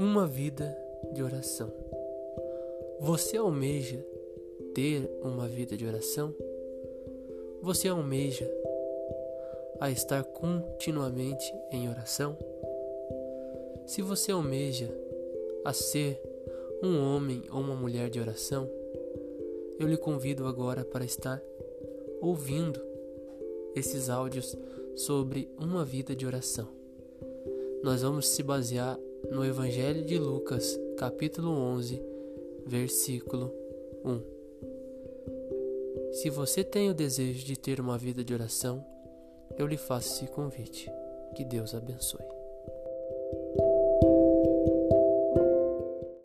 Uma vida de oração. Você almeja ter uma vida de oração? Você almeja a estar continuamente em oração? Se você almeja a ser um homem ou uma mulher de oração, eu lhe convido agora para estar ouvindo esses áudios sobre uma vida de oração. Nós vamos se basear no Evangelho de Lucas, capítulo 11, versículo 1. Se você tem o desejo de ter uma vida de oração, eu lhe faço esse convite. Que Deus abençoe.